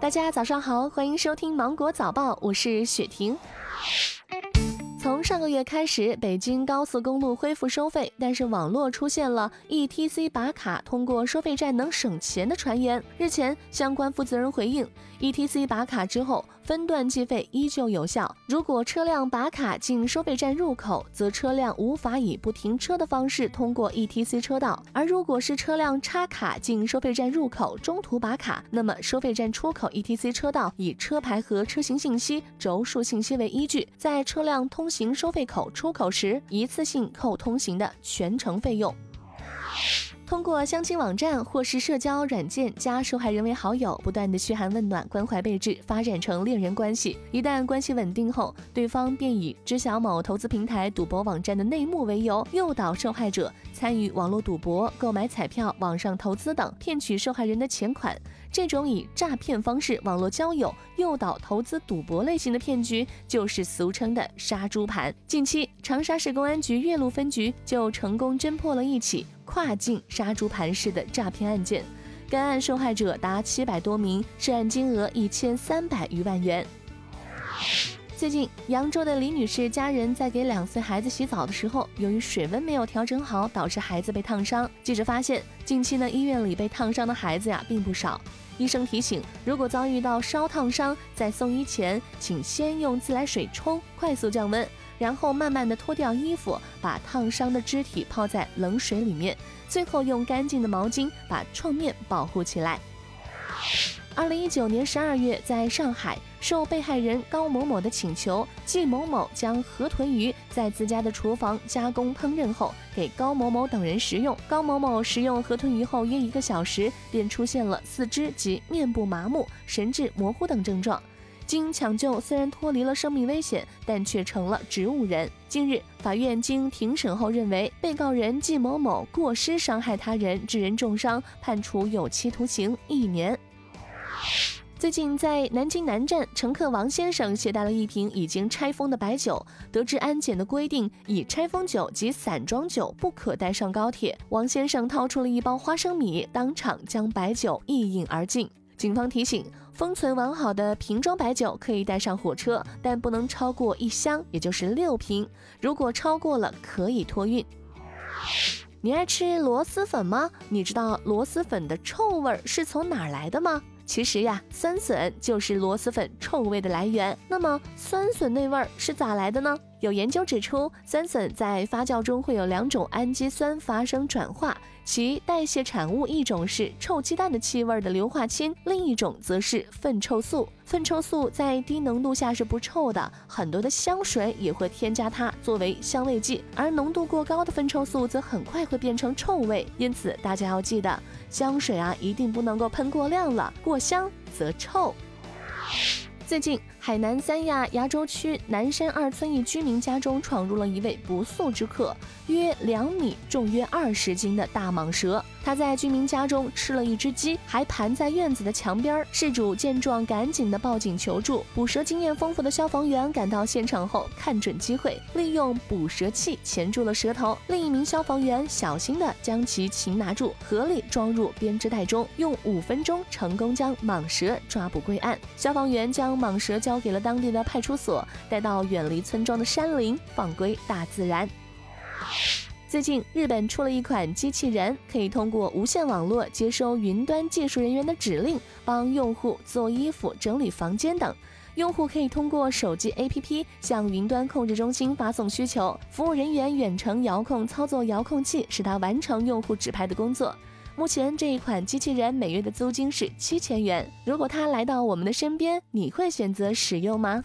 大家早上好，欢迎收听芒果早报，我是雪婷。从上个月开始，北京高速公路恢复收费，但是网络出现了 ETC 拔卡通过收费站能省钱的传言。日前，相关负责人回应，ETC 拔卡之后分段计费依旧有效。如果车辆把卡进收费站入口，则车辆无法以不停车的方式通过 ETC 车道；而如果是车辆插卡进收费站入口，中途把卡，那么收费站出口 ETC 车道以车牌和车型信息、轴数信息为依据，在车辆通行收费口出口时，一次性扣通行的全程费用。通过相亲网站或是社交软件加受害人为好友，不断的嘘寒问暖、关怀备至，发展成恋人关系。一旦关系稳定后，对方便以知晓某投资平台、赌博网站的内幕为由，诱导受害者参与网络赌博、购买彩票、网上投资等，骗取受害人的钱款。这种以诈骗方式网络交友、诱导投资赌博类型的骗局，就是俗称的杀猪盘。近期，长沙市公安局岳麓分局就成功侦破了一起。跨境杀猪盘式的诈骗案件，该案受害者达七百多名，涉案金额一千三百余万元。最近，扬州的李女士家人在给两岁孩子洗澡的时候，由于水温没有调整好，导致孩子被烫伤。记者发现，近期呢，医院里被烫伤的孩子呀并不少。医生提醒，如果遭遇到烧烫伤，在送医前，请先用自来水冲，快速降温。然后慢慢的脱掉衣服，把烫伤的肢体泡在冷水里面，最后用干净的毛巾把创面保护起来。二零一九年十二月，在上海，受被害人高某某的请求，季某某将河豚鱼在自家的厨房加工烹饪后，给高某某等人食用。高某某食用河豚鱼后约一个小时，便出现了四肢及面部麻木、神志模糊等症状。经抢救，虽然脱离了生命危险，但却成了植物人。近日，法院经庭审后认为，被告人季某某过失伤害他人，致人重伤，判处有期徒刑一年。最近，在南京南站，乘客王先生携带了一瓶已经拆封的白酒，得知安检的规定，以拆封酒及散装酒不可带上高铁。王先生掏出了一包花生米，当场将白酒一饮而尽。警方提醒：封存完好的瓶装白酒可以带上火车，但不能超过一箱，也就是六瓶。如果超过了，可以托运。你爱吃螺蛳粉吗？你知道螺蛳粉的臭味是从哪儿来的吗？其实呀，酸笋就是螺蛳粉臭味的来源。那么，酸笋那味儿是咋来的呢？有研究指出，酸笋在发酵中会有两种氨基酸发生转化，其代谢产物一种是臭鸡蛋的气味的硫化氢，另一种则是粪臭素。粪臭素在低浓度下是不臭的，很多的香水也会添加它作为香味剂，而浓度过高的粪臭素则很快会变成臭味。因此，大家要记得，香水啊一定不能够喷过量了，过香则臭。最近，海南三亚崖州区南山二村一居民家中闯入了一位不速之客，约两米、重约二十斤的大蟒蛇。他在居民家中吃了一只鸡，还盘在院子的墙边。事主见状，赶紧的报警求助。捕蛇经验丰富的消防员赶到现场后，看准机会，利用捕蛇器钳住了蛇头。另一名消防员小心的将其擒拿住，合力装入编织袋中，用五分钟成功将蟒蛇抓捕归案。消防员将蟒蛇交给了当地的派出所，带到远离村庄的山林，放归大自然。最近，日本出了一款机器人，可以通过无线网络接收云端技术人员的指令，帮用户做衣服、整理房间等。用户可以通过手机 APP 向云端控制中心发送需求，服务人员远程遥控操作遥控器，使它完成用户指派的工作。目前这一款机器人每月的租金是七千元。如果它来到我们的身边，你会选择使用吗？